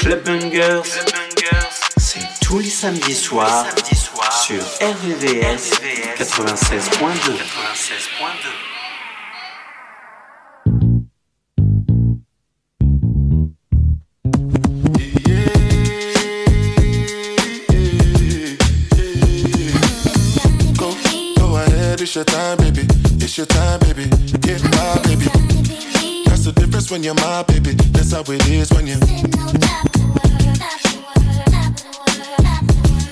Club c'est tous les samedis soirs sur RVVS 96.2. It's your time, baby. It's your time, baby. That's when you're my baby. That's how it is when you.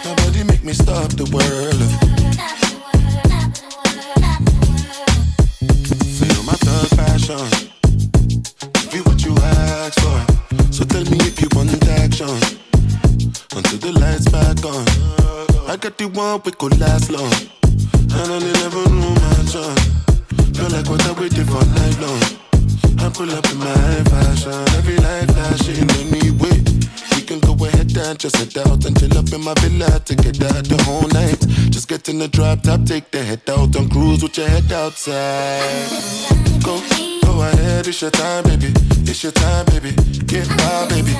Nobody make me stop the world. Feel my thug passion. Be what you ask for. So tell me if you want action. Until the lights back on. I got the one we could last long. And I never knew my son. Feel like what I waited for night long. I pull up in my fashion. Every light flashing anyway. We can go ahead and just head out and chill up in my villa to get out the whole night. Just get in the drop top, take the head out and cruise with your head outside. Go, go ahead, it's your time, baby. It's your time, baby. Get my baby.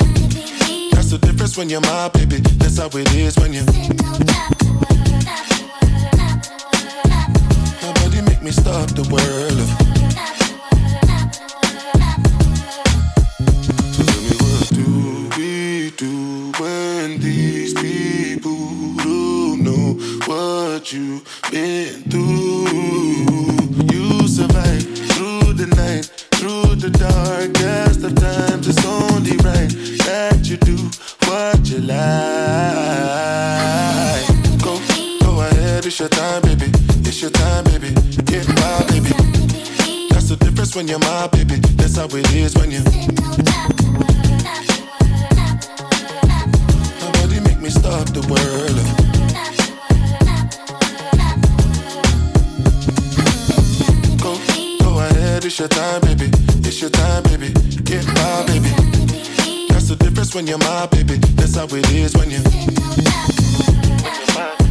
That's the difference when you're my baby. That's how it is when you. Nobody make me stop the world. You've been through? You survive through the night, through the darkest of times. It's only right that you do what you like. Go, go ahead, it's your time, baby. It's your time, baby. Get my baby. That's the difference when you're my baby. That's how it is when you. It's your time, baby. It's your time, baby. Get my baby. That's the difference when you're my baby. That's how it is when you. When you're mine, it's mine,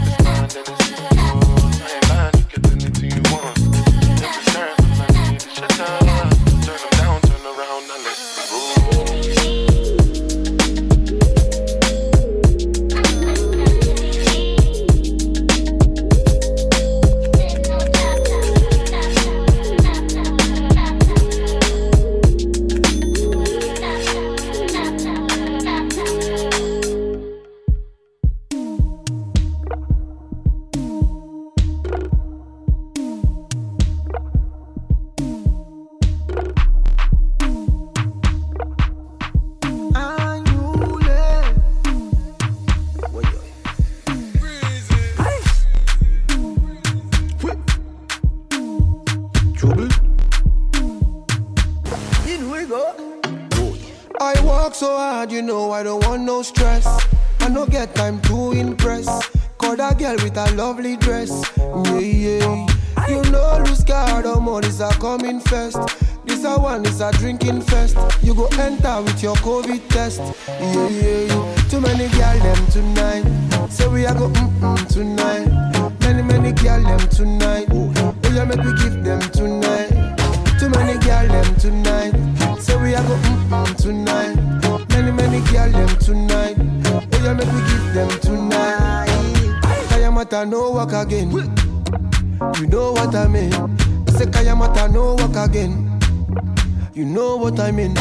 Kayamata no walk again. You know what I mean. I say Kayamata no walk again. You know what I mean.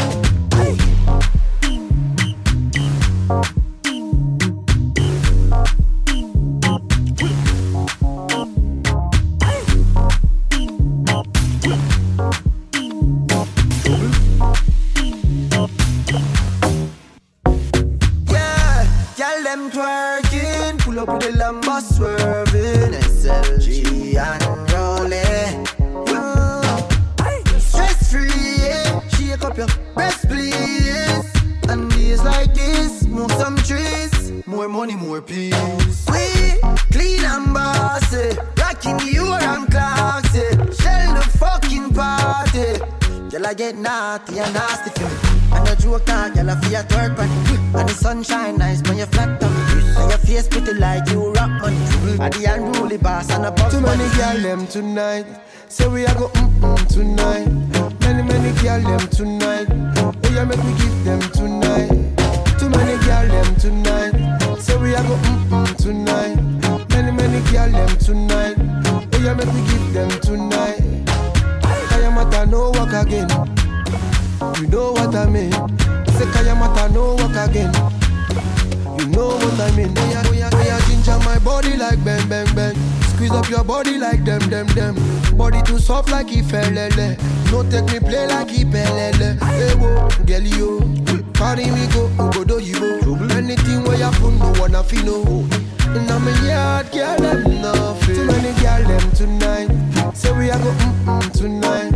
a but one of you know. And I'm a yard girl, that nothing. Too many girl them tonight. Say we are go mm-mm tonight.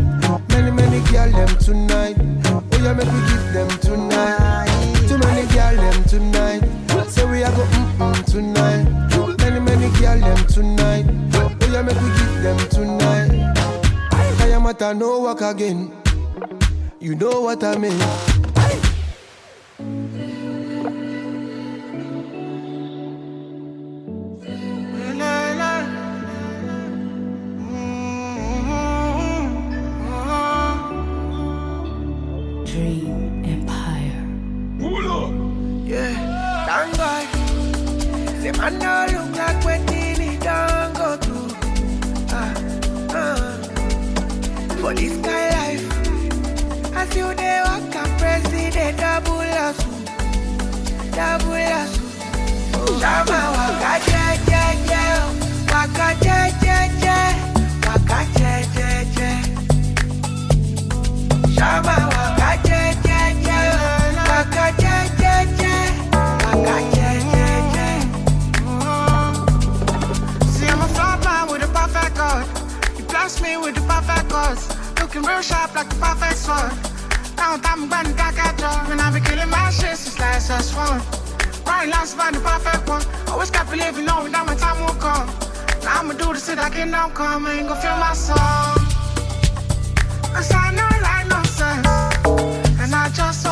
Many, many girl them tonight. Oh yeah, make we give them tonight. Too many girl them tonight. Say we are go mm-mm tonight. Many, many girl them tonight. Oh yeah, make we give them tonight. I am at a no walk again. You know what I mean. I know look like when Tilly don't go through. Ah, ah. For this guy life, as you they walk and president double us, double us. Oh, Shama perfect cause. Looking real sharp like the perfect sword. Now I'm going back at you. When I be killing my shit, since last a swan. Right last find the perfect one. Always kept believing, knowing that my time will come. Now I'ma do this till I get down calm. I ain't gonna feel my soul. Cause I know like no sense. And I just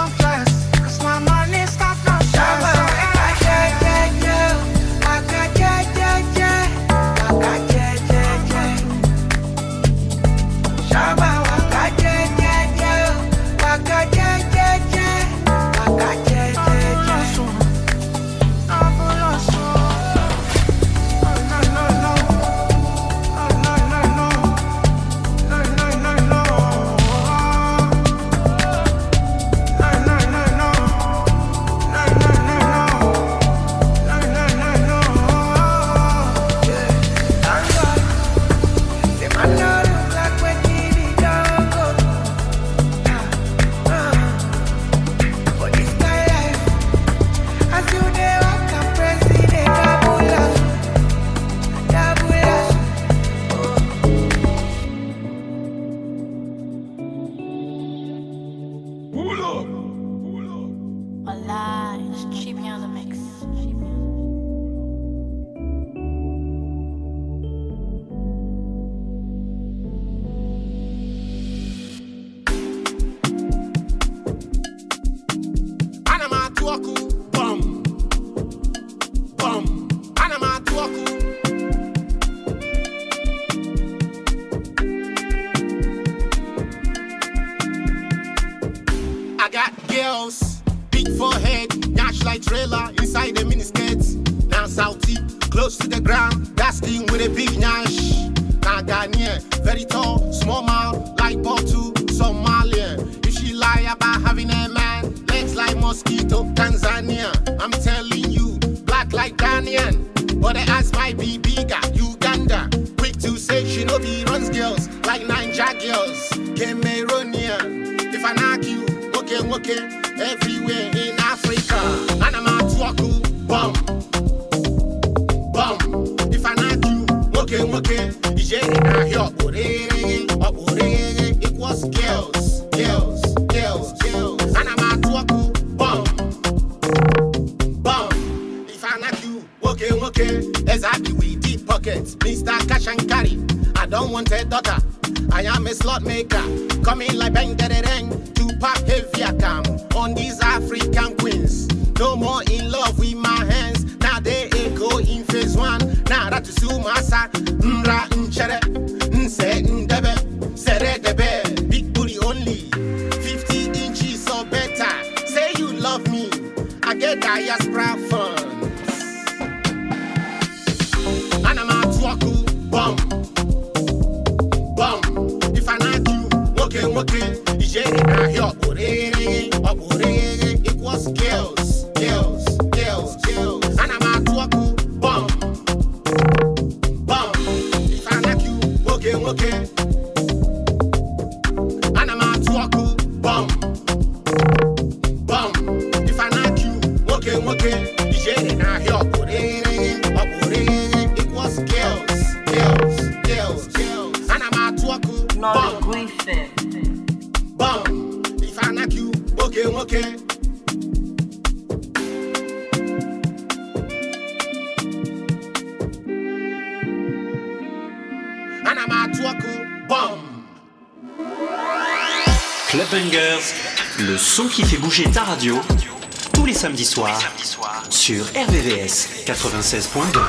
96.2.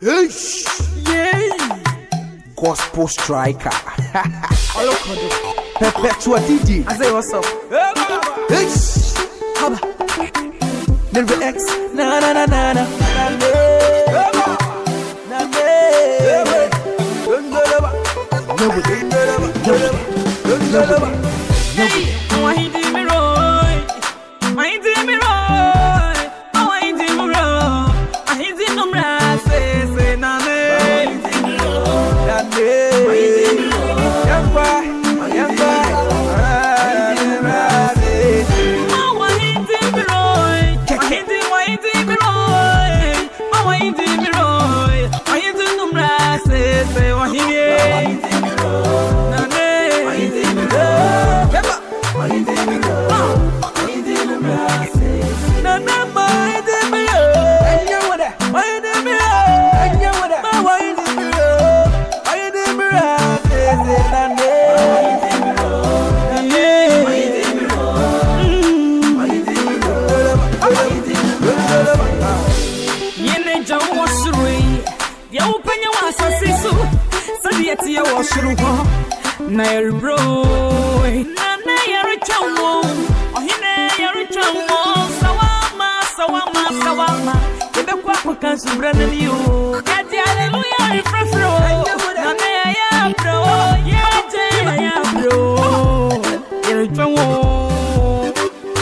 96.2. Gospel striker. Perpetua DJ. I say what's up. X. Na na na na na. Soro hɔ na yɛrebrɛ na na yɛretwa wo ɔhene yɛretwa wo sawama sawama sawama. Yɛbɛkɔ akɔka nsubrɛ no ni o yɛde aleluya refrɛfrɛ o na na yɛyɛ abrɛ o yɛgye yɛyɛ abrɛ o yɛretwa wo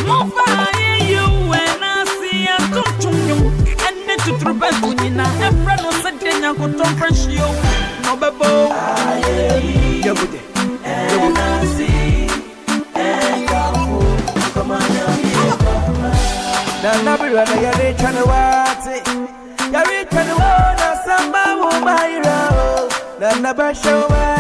Mofa yeye wena si atuntum nyum ene tuturu betu nyina efra no se de nyakoto mfreshio no na nabirwa na yare chane wate yare chane wo na samba wo maira o na nabasha wa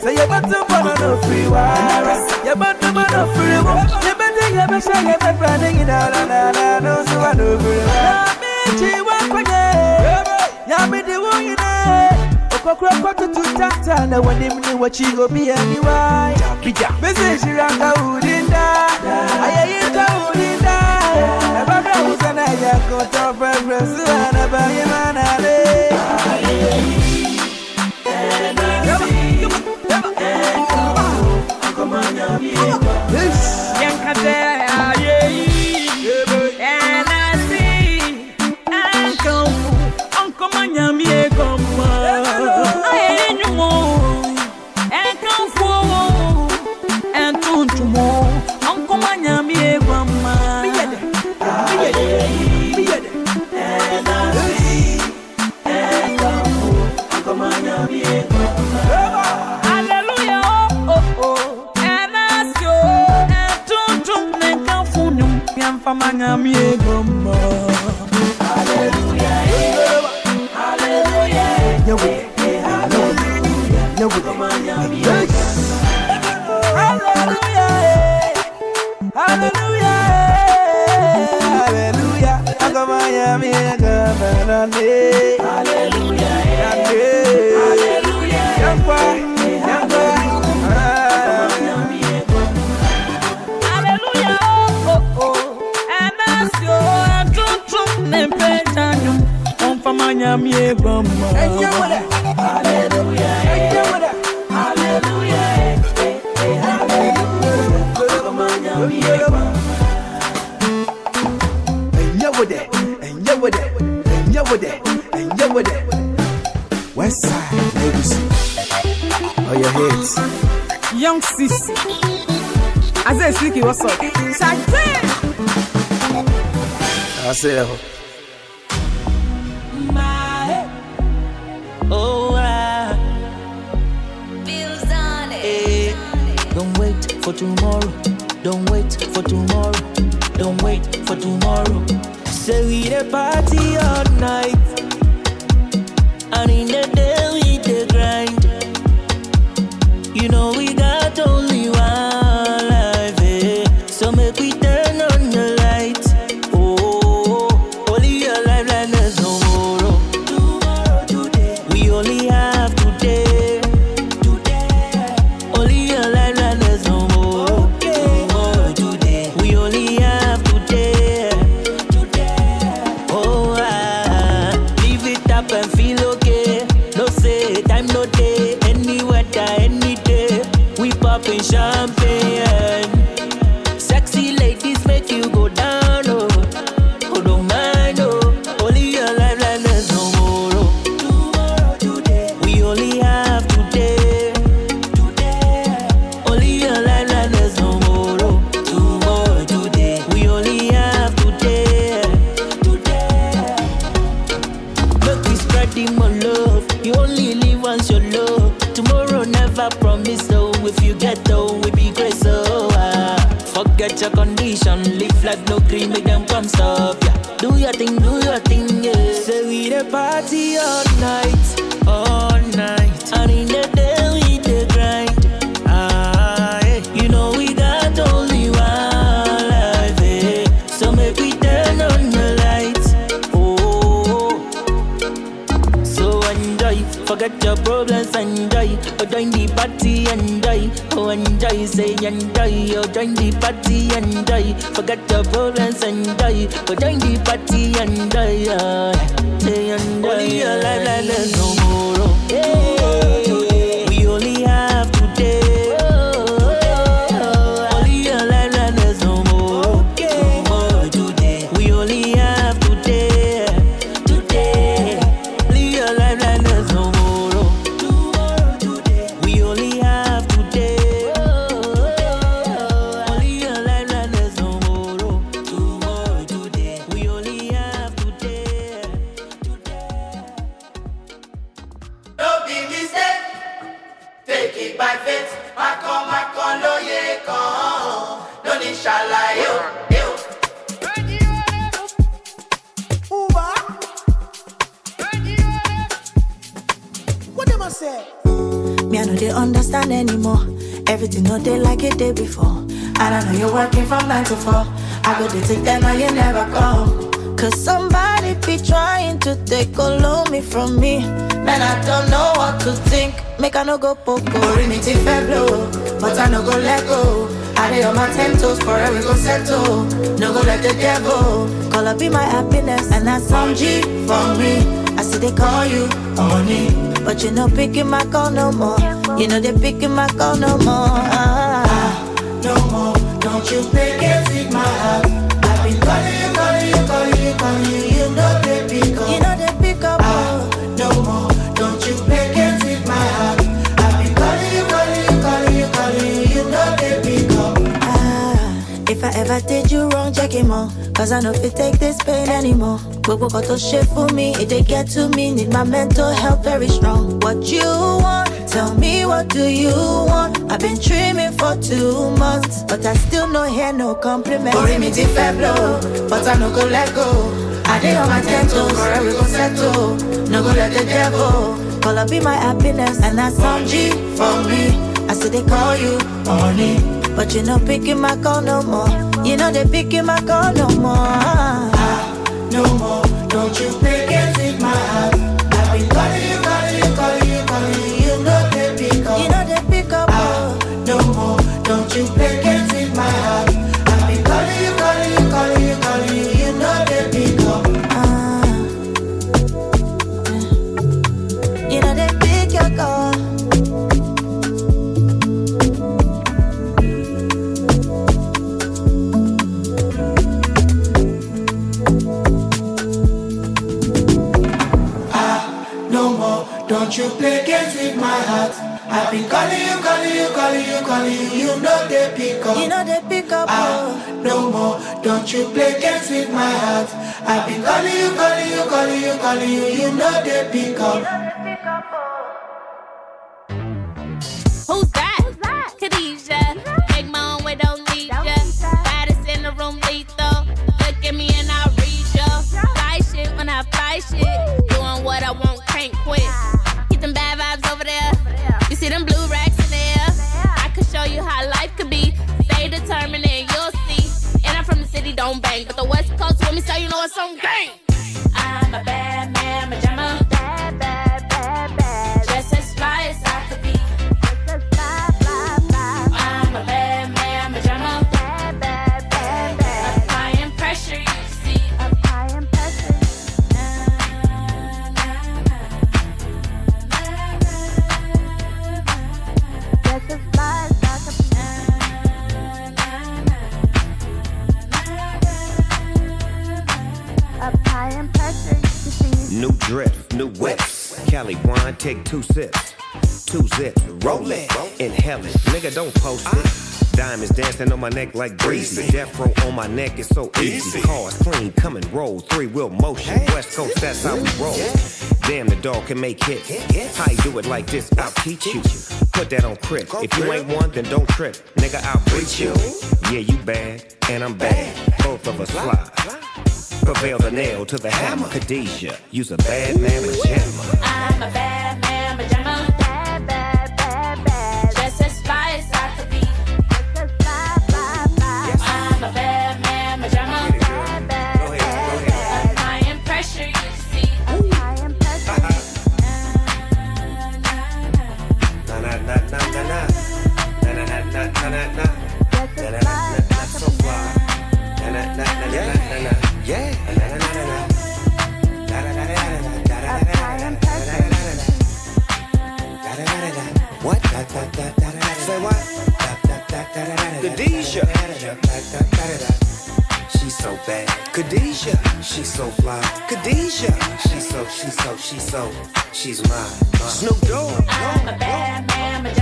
say you batu bono no free wara you batu bono free wo you batu you be sha you be branding in la la la no so wa no free wa me chi wa kwanye ya me di wo ina okokro kotutu tata na wanim ni wachi obi ani wa bija bese shiranga udinda ayayita udinda ya koto fefre suana bayimana le yankade aye yamfama nyami egoma. Hallelujah, hallelujah, akamanya miega banane. Hallelujah, Anya mie bama. Anya wada. Hallelujah. Anya wada. West Side Ladies, your. Young Sneaky, what's up? I say, for tomorrow. Don't wait for tomorrow. Don't wait for tomorrow. Say we the party all night. And in the day never promise, so if you get though, we be great, so ah. Forget your condition, live life no cream, make them come stop, yeah. Do your thing, do say enjoy. Oh, join the party, enjoy. Forget your problems, enjoy. Oh, join the party, enjoy. Yeah. Say enjoy. Only your life like no tomorrow. I go take now you never come. Cause somebody be trying to take all of me from me. Man, I don't know what to think. Make I no go poco. Mi ti fẹ́ blow, but I no go let go. I lay on my ten toes, forever go settle. No go let the devil call up be my happiness, and that's some G for me. I see they call you honey, but you no picking my call no more. You know they picking my call no more. Ah, pick pick. Ah, no more, don't you play games my heart. I ever did you wrong, check him. Cause I know if you take this pain anymore. Gbogbo kan tó ṣe fún mi, it dey get to me. Need my mental health very strong. What you want? Tell me what do you want? I've been dreaming for two months, but I still no hear no compliment. Orí mi ti fẹ́ blow, but I no go let go. I dey on my ten toes, forever go settle. No go let the devil Call up be my happiness, and that's some G for me. I said they call you honey, but you no picking my call no more. You know they picking my call no more. Ah, no more. Don't you play games with my heart. I've been calling Don't you play games with my heart. I've been calling you, calling you, calling you, calling you. You know they pick up. You know they pick up. Ah, oh. no more. Don't you play games with my heart. I've been calling you, calling you, calling you, calling you. You know they pick up. You know they pick up. Cause when me say you know it's some game. Wine, take two sips. Two zips, roll it, inhale it. Nigga, don't post it. Diamonds dancing on my neck like breezy. Death row on my neck is so easy. Cars clean, come and roll. Three wheel motion. West Coast, that's how we roll. Damn, the dog can make hits. How you do it like this, I'll teach you. Put that on Crip. If you ain't one, then don't trip. Nigga, I'll beat you. Yeah, you bad, and I'm bad. Both of us fly prevail the nail to the hammer. Khadijah, use a bad man with jammer. I'm a bad so, she's so, she's mine. mine. Snoop Dogg. I'm a bad man,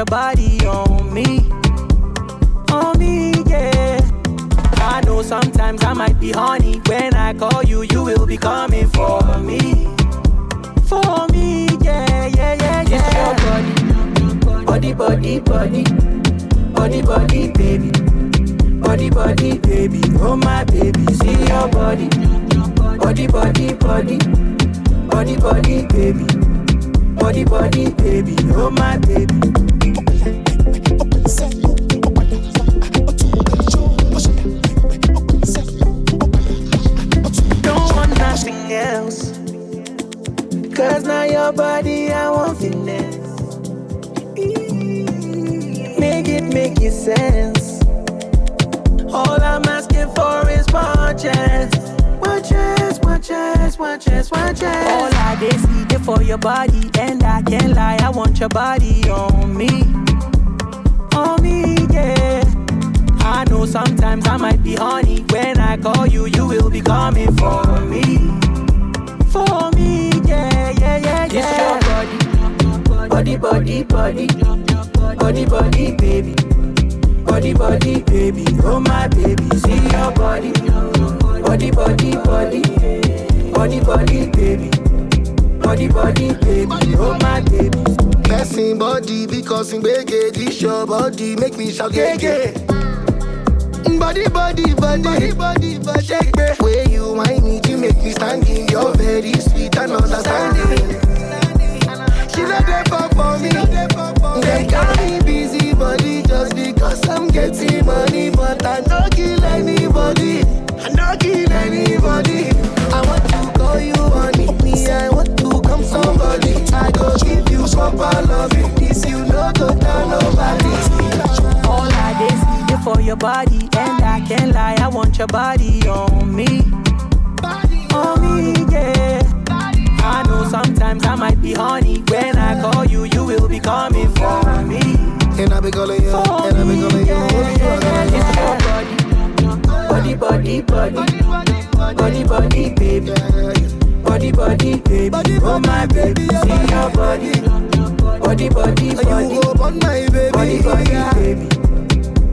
your body body, body, baby, body, body, baby, oh my baby, see your body, body, body, body, body, body, baby, body, body, baby, oh my baby. Person body because in bege this your body make me shout gege. Body body body body body body shake me. Way you whine me to make me standing. You're very sweet and understanding. She not there for me. They got me busy body just because I'm getting money, but I don't kill anybody. I don't kill anybody. I want to call you honey, me I want to come somebody. I go give you proper loving, this you no go down nobody. All I see dey for your body, and I can't lie, I want your body on me, on me, yeah. Sometimes I might be honey. When I call you, you will be coming for me, And I be calling you, for and I be calling you. yeah, yeah, yeah. It's your body, body, body, body, body, baby, body, body, baby, oh my baby, see your body, body, body, body. You go on my baby, Body, body, baby.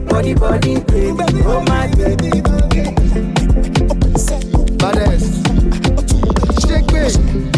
Body, body, baby. Oh, my baby. Badass. Shake me.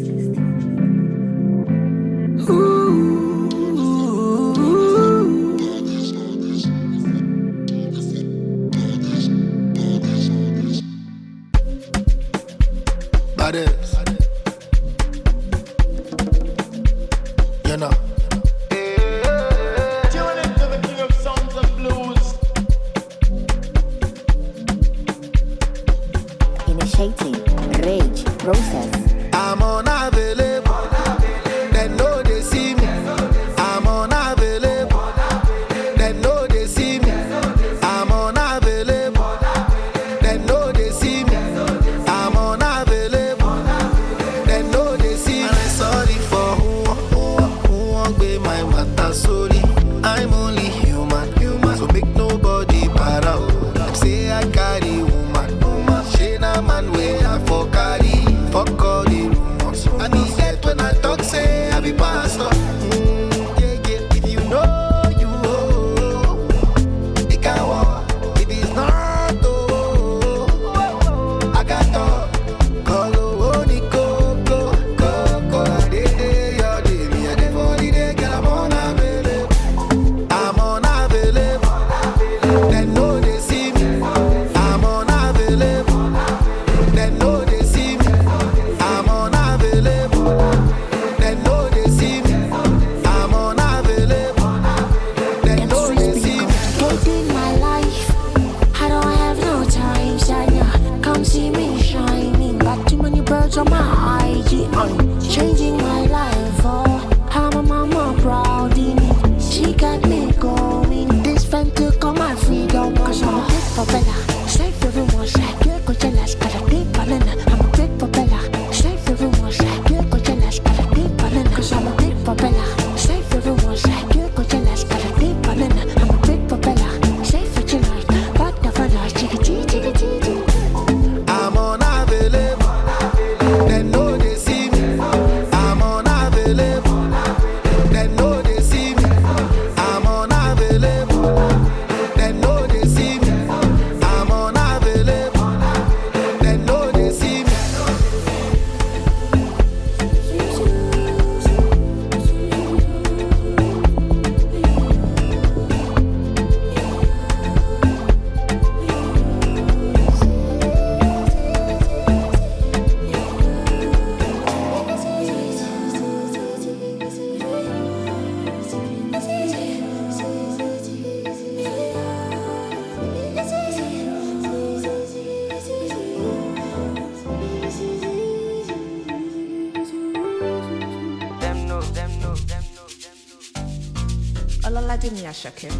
Ashake.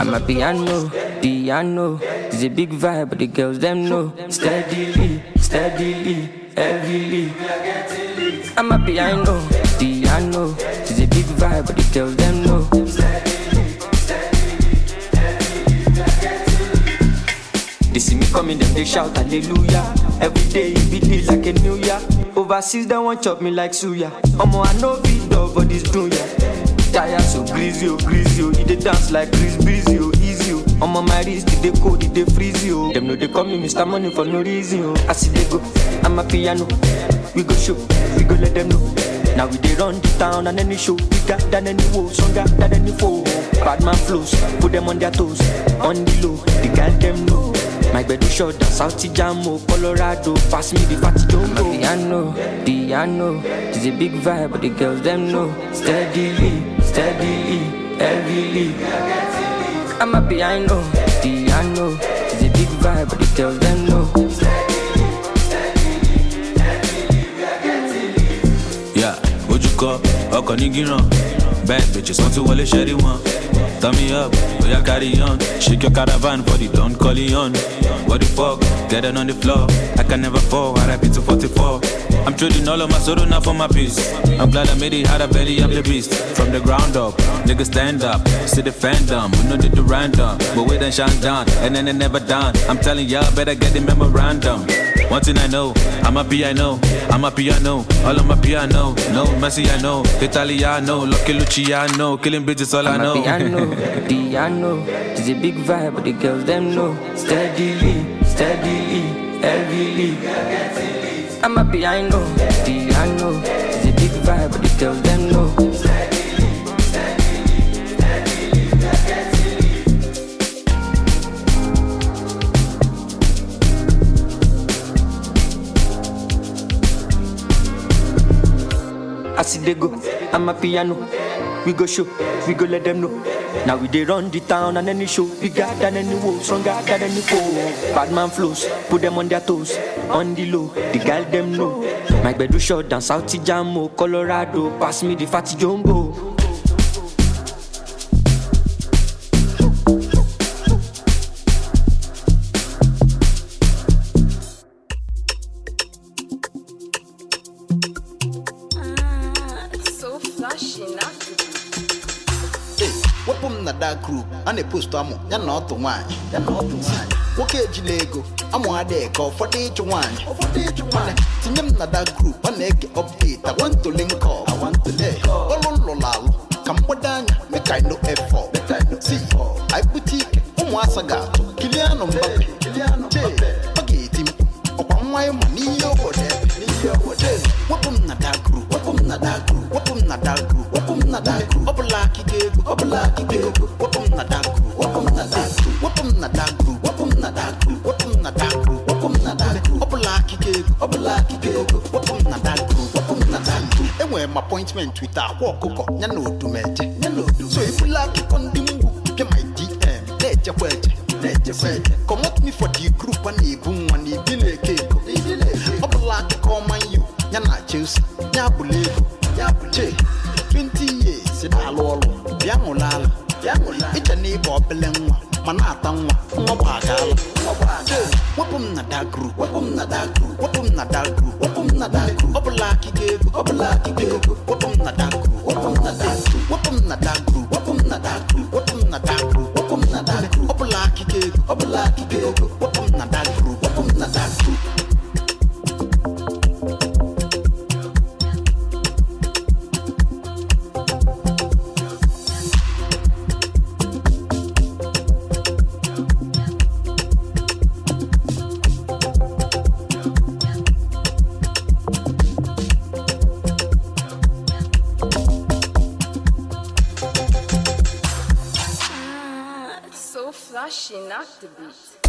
I'm a piano, piano. It's a big vibe, but the girls them know. Steadily, steadily, heavily. I'm a piano, piano. It's a big vibe, but the girls them know. They see me coming, them they shout hallelujah. Every day it be like a new year. Overseas they want chop me like suya. Omo I know beat dog for this dunya. Tire so greasy, oh greasy, oh. He dey dance like Chris Breezy, oh easy, oh. On my wrist, they cold, they freeze, oh. Them know they call me Mr. Money for no reason, oh. I see they go, I'm a piano. We go show, we go let them know. Now we dey run the town and any show bigger than any woe, stronger than any foe. Bad man flows, put them on their toes, on the low. The them know. My bed is short, South Jamo, oh, Colorado. Pass me the fatty jumbo. My piano, piano. It's a big vibe, but the girls them know. Steadily, steadily, heavily. I'm a piano, piano. It's a big vibe, but the girls them know. Steadily, steadily, steadily, I can't leave. Yeah, ojúkọ ọkọ̀ ní gíràn bad bitches wọ́n ti wọlé ṣẹ́rí wọn. Turn me up, oya carry on. Shake your caravan for the Don Corleone. What the fuck? Get it on the floor. I can never fall. RIP to 44. I'm trading all of my sorrow now for my peace. I'm glad I made it. Had a belly, I'm the beast. From the ground up, niggas stand up. See the fandom. We know did the random. But we done shine down. And then it never done. I'm telling y'all, better get the memorandum. One thing I know, I'm a piano, I'm a piano, all on my piano. No Messi, I know, Italiano, Lucky Luciano, killing bitches, all I I'm know. a piano, piano. It's a big vibe, but the girls them know. Steadily, steadily, heavily. I'm a piano, piano. It's a big vibe, but the girls them know. They go, I'm a piano. We go show, we go let them know. Now we dey run the town and any show bigger than any wolf, stronger than any foe. Bad man flows, put them on their toes, on the low. The girl them know. My bedroom shot down South Jamo, Colorado. Pass me the fatty jumbo. Wepụ m na dak group a na-epostu amụ ya na ọtụ nwaanyị. Ya na ọtụ nwaanyị. Nwoke ejila ego amụ adịghị ka ụfọdụ ịchụ nwaanyị. Ụfọdụ ịchụ nwaanyị. Tinye m na dak group a na-ege update awantole awantole ọlụ lụrụ alụ ka mgbado anya make I no effort. Make I no see anyị bute ike ụmụasa ga-atụ kilianụ mbape ọ ga-eti mkpu ọkwa nwa ịma n'ihe obodo ebe n'ihe obodo ebe wepụ m na dak group wepụ m na dak group wepụ m na dak group wepụ m na dak group ọ bụla akịga ego ọ bụla akịga ego wepụ m na dak group wepụ m na dak group enwere m appointment with ọkụkọ ya na odumeje ya na odumeje so ebula akụkọ ndị mgbu pịa my dm na-echekwa eche na-echekwa eche comot me for the group a na-ebu nwa na ibi na-eke ego ọ bụla akụkọ ọma yu na chelsea flashy, not the beat.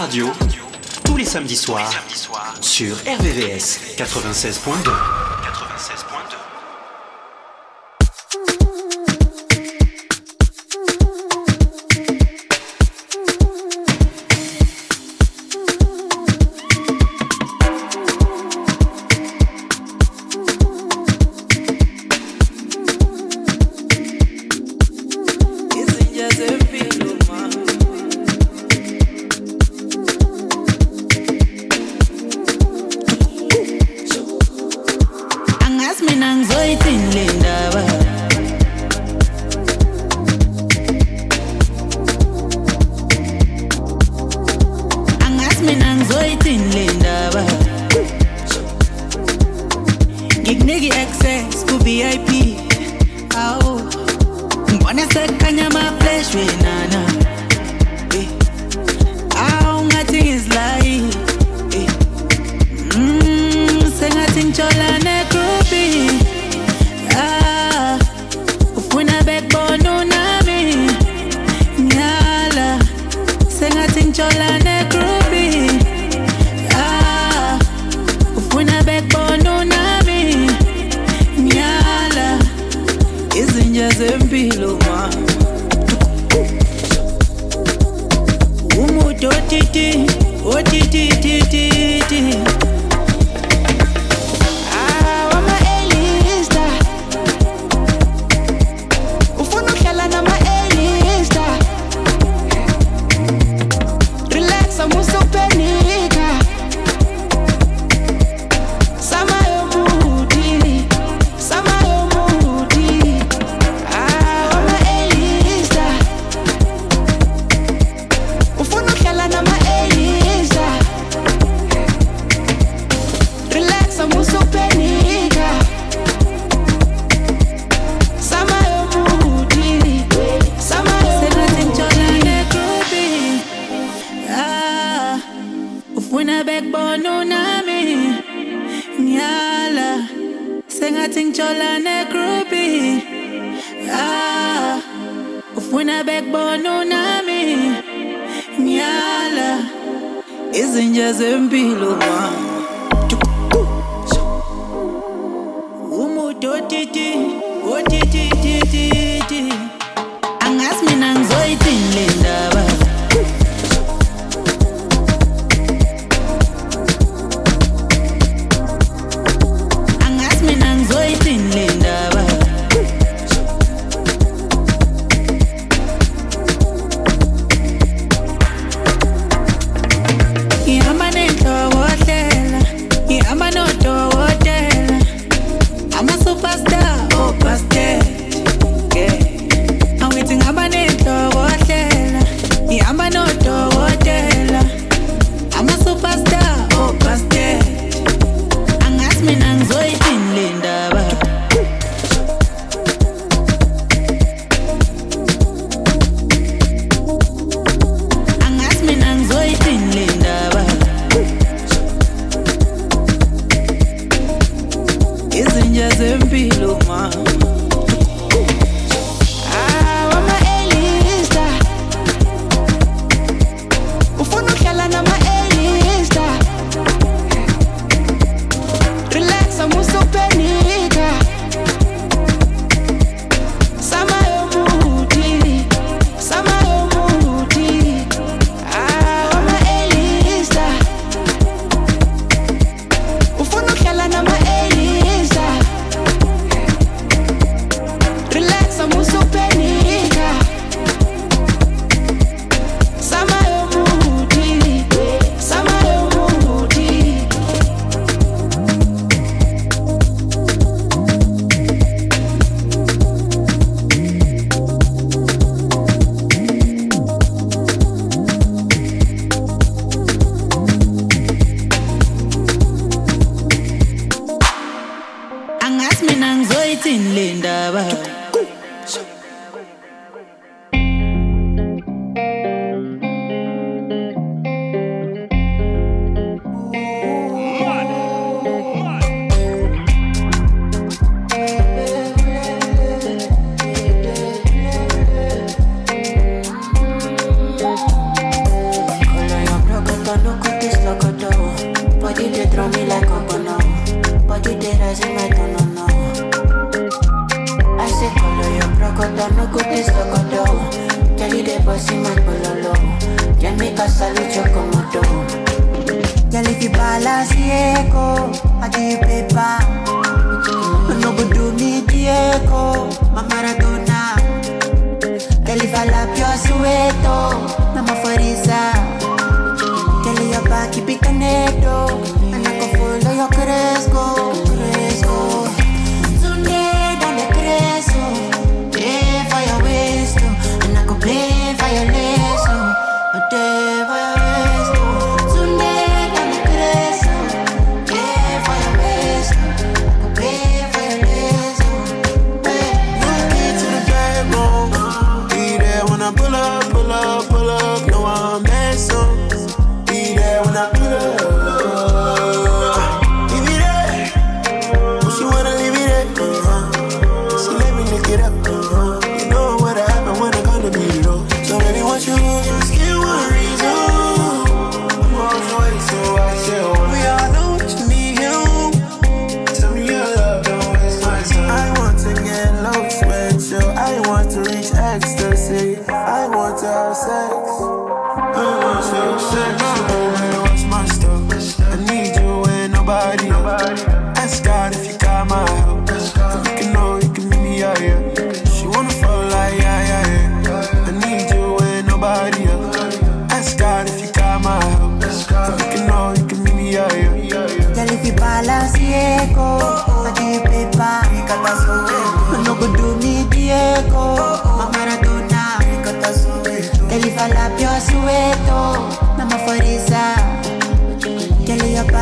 Radio, tous les samedis soirs, sur RVVS 96.2.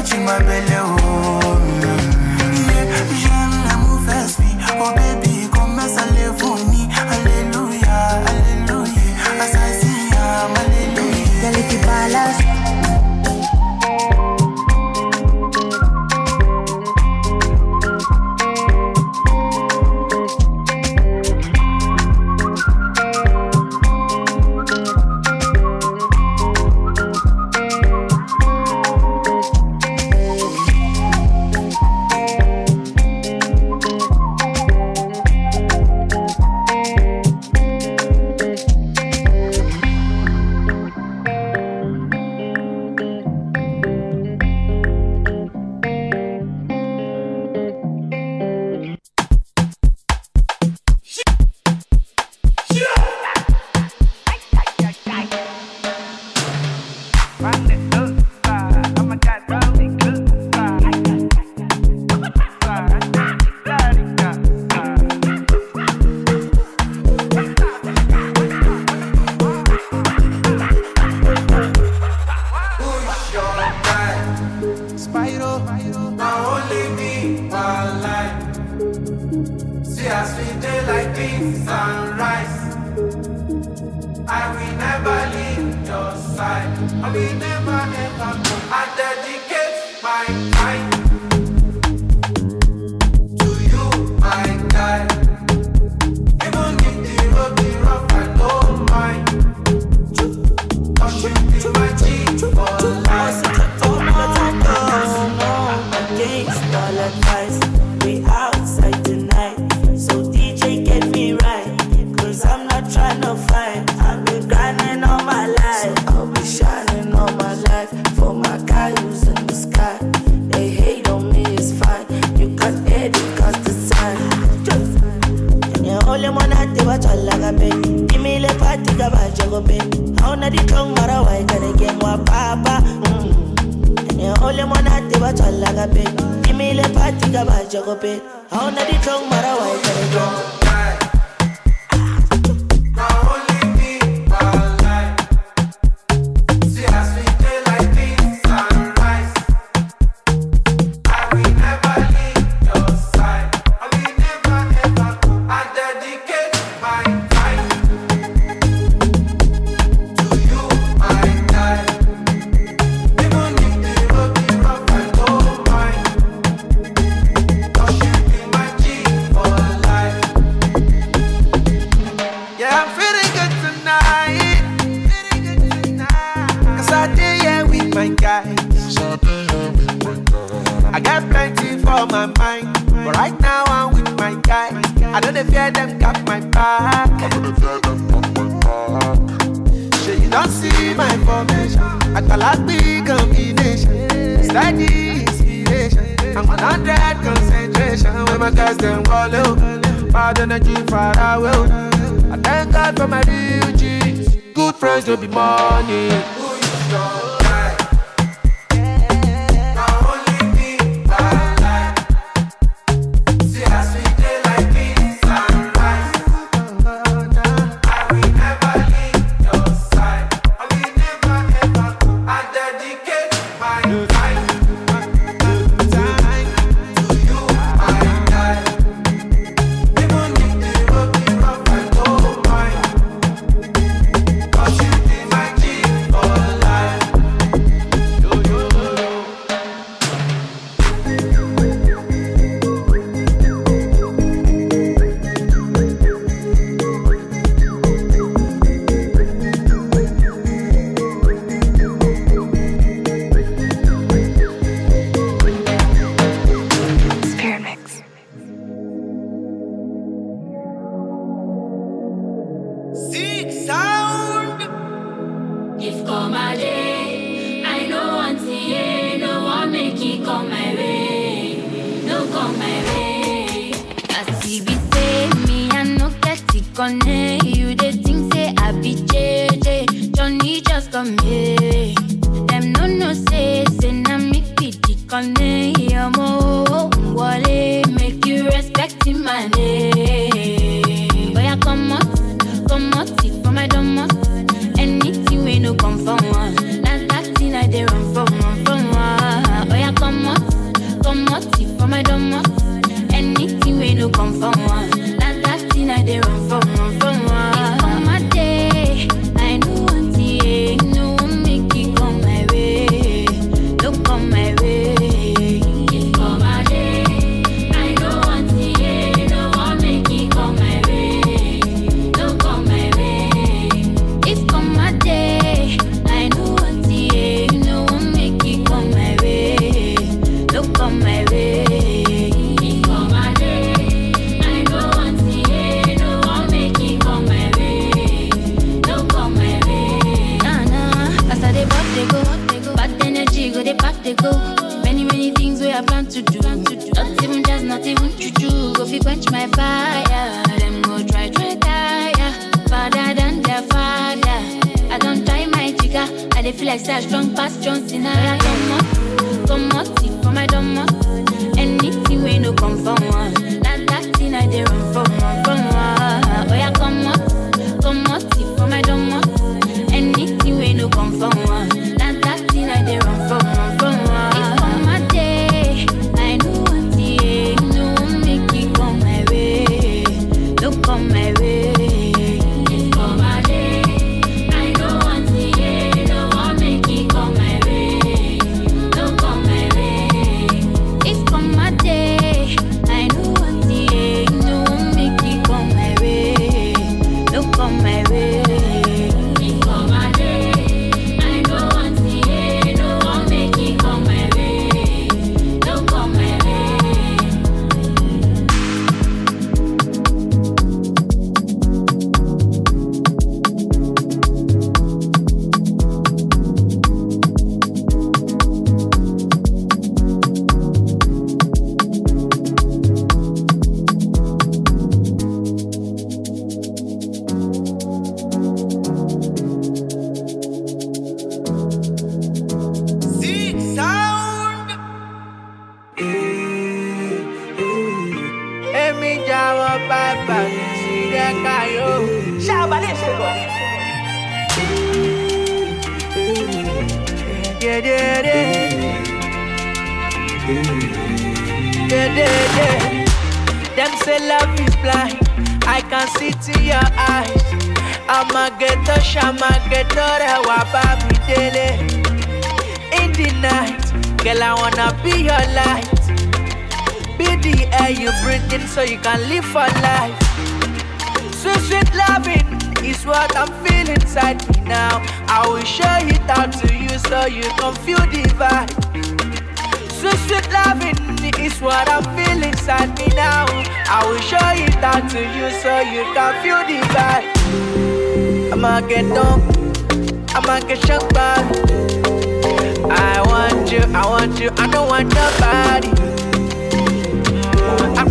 Touching my belly, oh. the corner. You they think say I be JJ. Johnny just come here. Them no no say say na me be the corner. Yeah, mo wale make you respect my name. Charge drunk, pass Johnson. I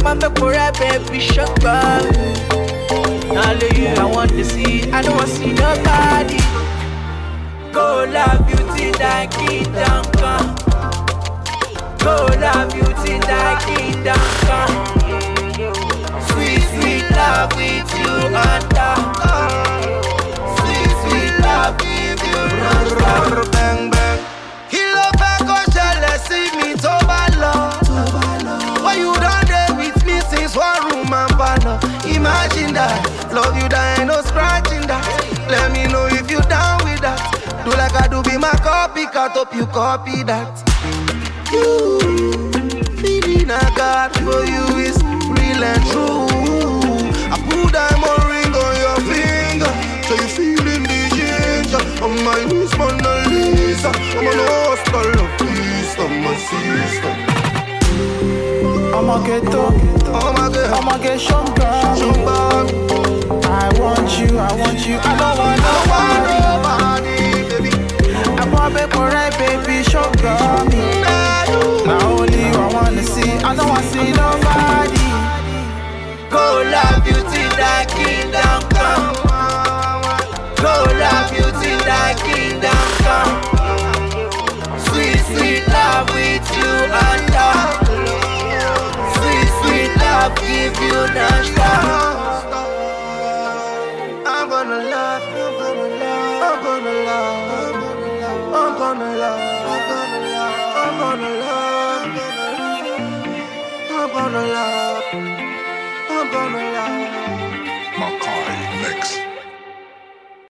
For a baby shocked by. You, I want to see, I don't want to see nobody. Go love you till thy kingdom come. Go love you till thy kingdom come. Sweet, sweet love with you under. Sweet, sweet love with you under. My copycat, hope you copy that. You, feeling I got for you is real and true. I put diamond ring on your finger, so you feeling the ginger. On my knees, Mona Lisa. I'm an hostel of peace, I'm a sister. I'ma get up, I'ma get, I'ma get. I want you, I want you, I don't want nobody, baby. I want baby, right, baby, sugar me. Now only I wanna see, I don't wanna see nobody. Go love till thy kingdom come. Go love till thy kingdom come. Sweet, sweet love with you under. Sweet, sweet love give you no gonna love, I'm gonna love, I'm gonna love, I'm gonna love, I'm gonna love. Makai Mix.